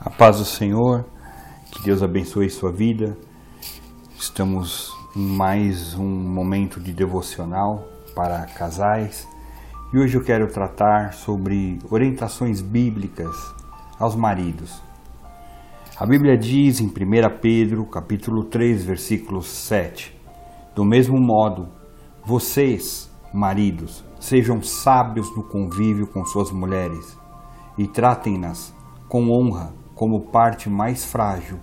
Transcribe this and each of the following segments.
A paz do Senhor, que Deus abençoe sua vida. Estamos em mais um momento de devocional para casais e hoje eu quero tratar sobre orientações bíblicas aos maridos. A Bíblia diz em 1 Pedro, capítulo 3, versículo 7: Do mesmo modo, vocês, maridos, sejam sábios no convívio com suas mulheres e tratem-nas com honra como parte mais frágil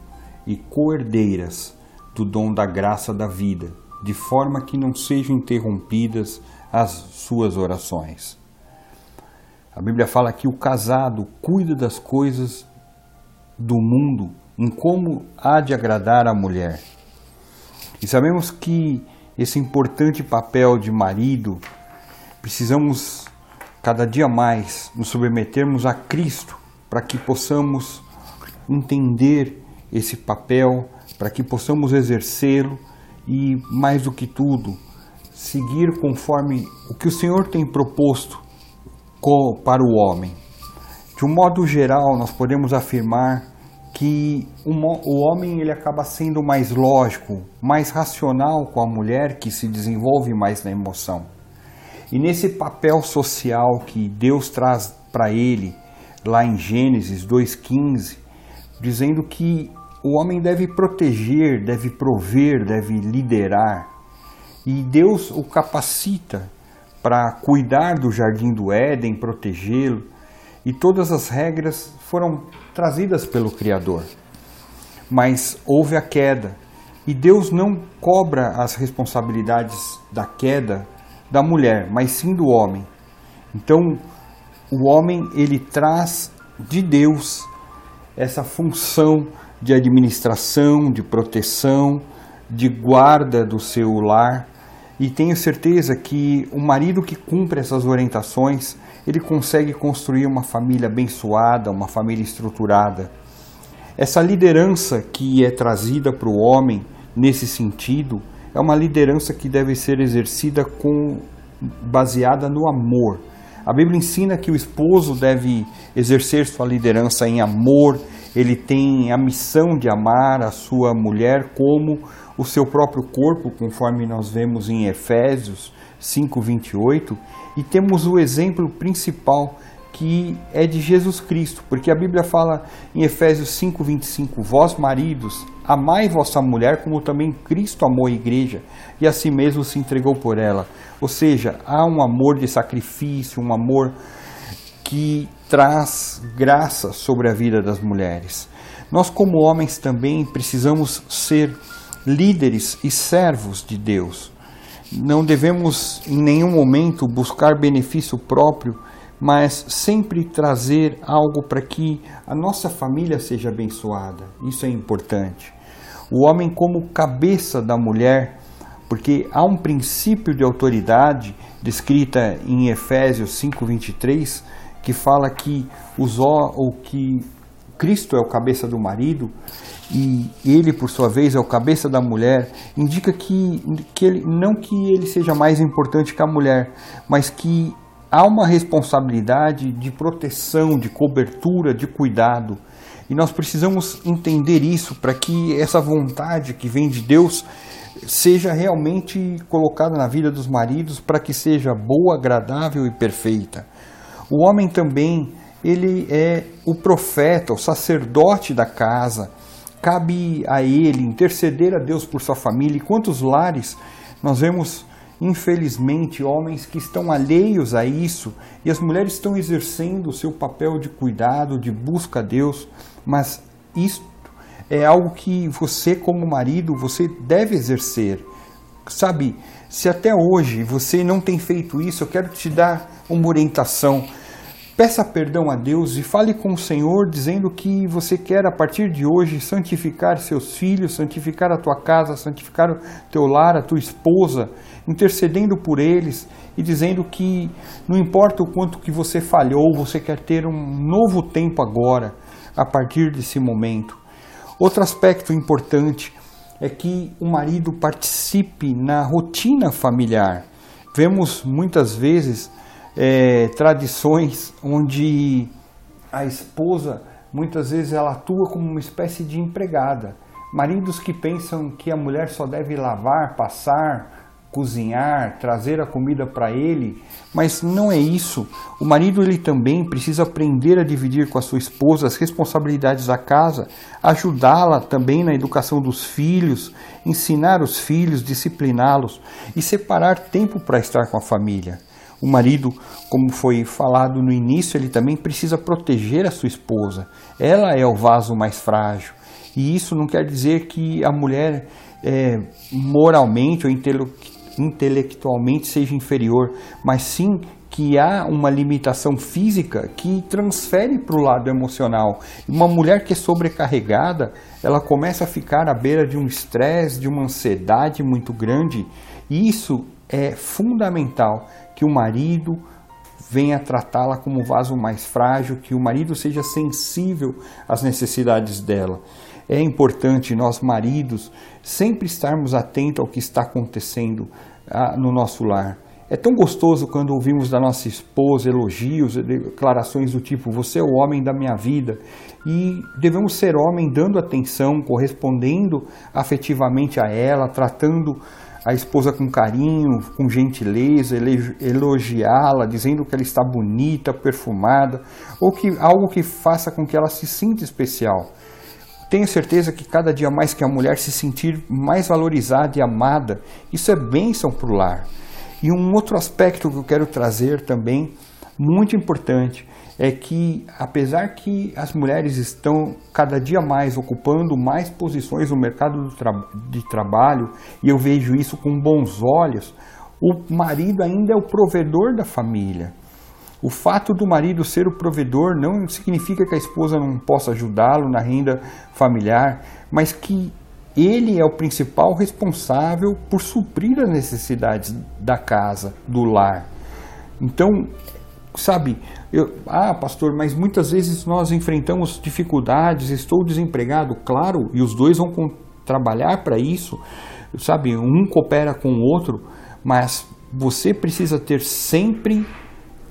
e coerdeiras do dom da graça da vida, de forma que não sejam interrompidas as suas orações. A Bíblia fala que o casado cuida das coisas do mundo em como há de agradar a mulher. E sabemos que esse importante papel de marido precisamos cada dia mais nos submetermos a Cristo para que possamos entender esse papel, para que possamos exercê-lo e, mais do que tudo, seguir conforme o que o Senhor tem proposto para o homem. De um modo geral, nós podemos afirmar que o homem ele acaba sendo mais lógico, mais racional com a mulher que se desenvolve mais na emoção. E nesse papel social que Deus traz para ele, lá em Gênesis 2,15, dizendo que o homem deve proteger, deve prover, deve liderar. E Deus o capacita para cuidar do jardim do Éden, protegê-lo. E todas as regras foram trazidas pelo Criador. Mas houve a queda. E Deus não cobra as responsabilidades da queda da mulher, mas sim do homem. Então, o homem ele traz de Deus essa função de administração, de proteção, de guarda do seu lar. E tenho certeza que o marido que cumpre essas orientações, ele consegue construir uma família abençoada, uma família estruturada. Essa liderança que é trazida para o homem nesse sentido, é uma liderança que deve ser exercida com baseada no amor. A Bíblia ensina que o esposo deve exercer sua liderança em amor, ele tem a missão de amar a sua mulher como o seu próprio corpo, conforme nós vemos em Efésios 5:28, e temos o exemplo principal que é de Jesus Cristo, porque a Bíblia fala em Efésios 5:25, vós maridos, amai vossa mulher como também Cristo amou a igreja e a si mesmo se entregou por ela. Ou seja, há um amor de sacrifício, um amor que traz graça sobre a vida das mulheres. Nós como homens também precisamos ser líderes e servos de Deus. Não devemos em nenhum momento buscar benefício próprio mas sempre trazer algo para que a nossa família seja abençoada. Isso é importante. O homem, como cabeça da mulher, porque há um princípio de autoridade descrita em Efésios 5:23 que fala que os o que Cristo é o cabeça do marido e ele por sua vez é o cabeça da mulher, indica que, que ele, não que ele seja mais importante que a mulher, mas que há uma responsabilidade de proteção, de cobertura, de cuidado. E nós precisamos entender isso para que essa vontade que vem de Deus seja realmente colocada na vida dos maridos para que seja boa, agradável e perfeita. O homem também, ele é o profeta, o sacerdote da casa. Cabe a ele interceder a Deus por sua família. E quantos lares nós vemos infelizmente, homens que estão alheios a isso e as mulheres estão exercendo o seu papel de cuidado, de busca a Deus, mas isto é algo que você, como marido, você deve exercer. Sabe, se até hoje você não tem feito isso, eu quero te dar uma orientação. Peça perdão a Deus e fale com o Senhor dizendo que você quer a partir de hoje santificar seus filhos, santificar a tua casa, santificar o teu lar, a tua esposa, intercedendo por eles e dizendo que não importa o quanto que você falhou, você quer ter um novo tempo agora, a partir desse momento. Outro aspecto importante é que o marido participe na rotina familiar. Vemos muitas vezes é, tradições onde a esposa muitas vezes ela atua como uma espécie de empregada. Maridos que pensam que a mulher só deve lavar, passar, cozinhar, trazer a comida para ele, mas não é isso. O marido ele também precisa aprender a dividir com a sua esposa as responsabilidades da casa, ajudá-la também na educação dos filhos, ensinar os filhos, discipliná-los e separar tempo para estar com a família. O marido, como foi falado no início, ele também precisa proteger a sua esposa. Ela é o vaso mais frágil. E isso não quer dizer que a mulher é, moralmente ou intelectualmente seja inferior, mas sim que há uma limitação física que transfere para o lado emocional. Uma mulher que é sobrecarregada, ela começa a ficar à beira de um estresse, de uma ansiedade muito grande. Isso é fundamental que o marido venha tratá-la como vaso mais frágil, que o marido seja sensível às necessidades dela. É importante nós maridos sempre estarmos atentos ao que está acontecendo ah, no nosso lar. É tão gostoso quando ouvimos da nossa esposa elogios, declarações do tipo: Você é o homem da minha vida. E devemos ser homem dando atenção, correspondendo afetivamente a ela, tratando a esposa com carinho, com gentileza, elogiá-la, dizendo que ela está bonita, perfumada, ou que algo que faça com que ela se sinta especial. Tenho certeza que cada dia mais que a mulher se sentir mais valorizada e amada, isso é bênção para o lar. E um outro aspecto que eu quero trazer também, muito importante, é que apesar que as mulheres estão cada dia mais ocupando mais posições no mercado tra de trabalho, e eu vejo isso com bons olhos, o marido ainda é o provedor da família. O fato do marido ser o provedor não significa que a esposa não possa ajudá-lo na renda familiar, mas que ele é o principal responsável por suprir as necessidades da casa, do lar. Então, sabe, eu, ah, pastor, mas muitas vezes nós enfrentamos dificuldades, estou desempregado, claro, e os dois vão com, trabalhar para isso, sabe, um coopera com o outro, mas você precisa ter sempre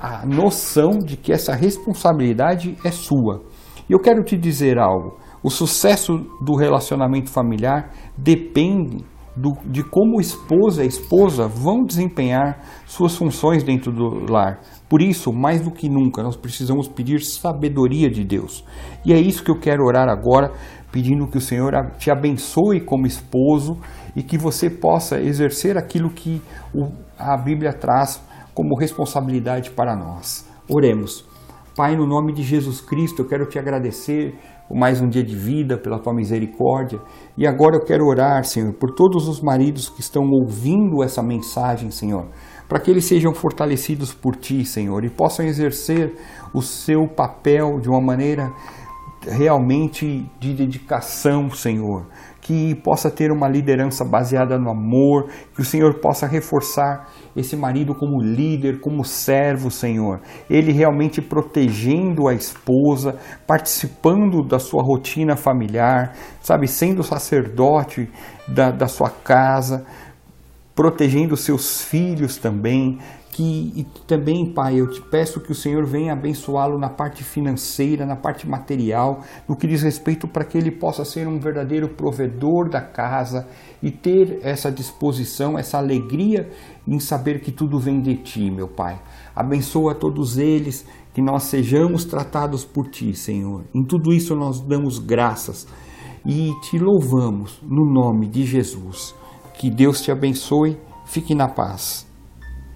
a noção de que essa responsabilidade é sua. E eu quero te dizer algo: o sucesso do relacionamento familiar depende do, de como esposa e esposa vão desempenhar suas funções dentro do lar. Por isso, mais do que nunca, nós precisamos pedir sabedoria de Deus. E é isso que eu quero orar agora, pedindo que o Senhor te abençoe como esposo e que você possa exercer aquilo que a Bíblia traz como responsabilidade para nós. Oremos. Pai, no nome de Jesus Cristo, eu quero te agradecer por mais um dia de vida, pela tua misericórdia. E agora eu quero orar, Senhor, por todos os maridos que estão ouvindo essa mensagem, Senhor, para que eles sejam fortalecidos por ti, Senhor, e possam exercer o seu papel de uma maneira realmente de dedicação, Senhor, que possa ter uma liderança baseada no amor, que o Senhor possa reforçar esse marido como líder, como servo, Senhor. Ele realmente protegendo a esposa, participando da sua rotina familiar, sabe, sendo sacerdote da, da sua casa, protegendo seus filhos também, que e também, Pai, eu te peço que o Senhor venha abençoá-lo na parte financeira, na parte material, no que diz respeito para que ele possa ser um verdadeiro provedor da casa e ter essa disposição, essa alegria em saber que tudo vem de ti, meu Pai. Abençoa todos eles, que nós sejamos tratados por ti, Senhor. Em tudo isso nós damos graças e te louvamos no nome de Jesus. Que Deus te abençoe. Fique na paz.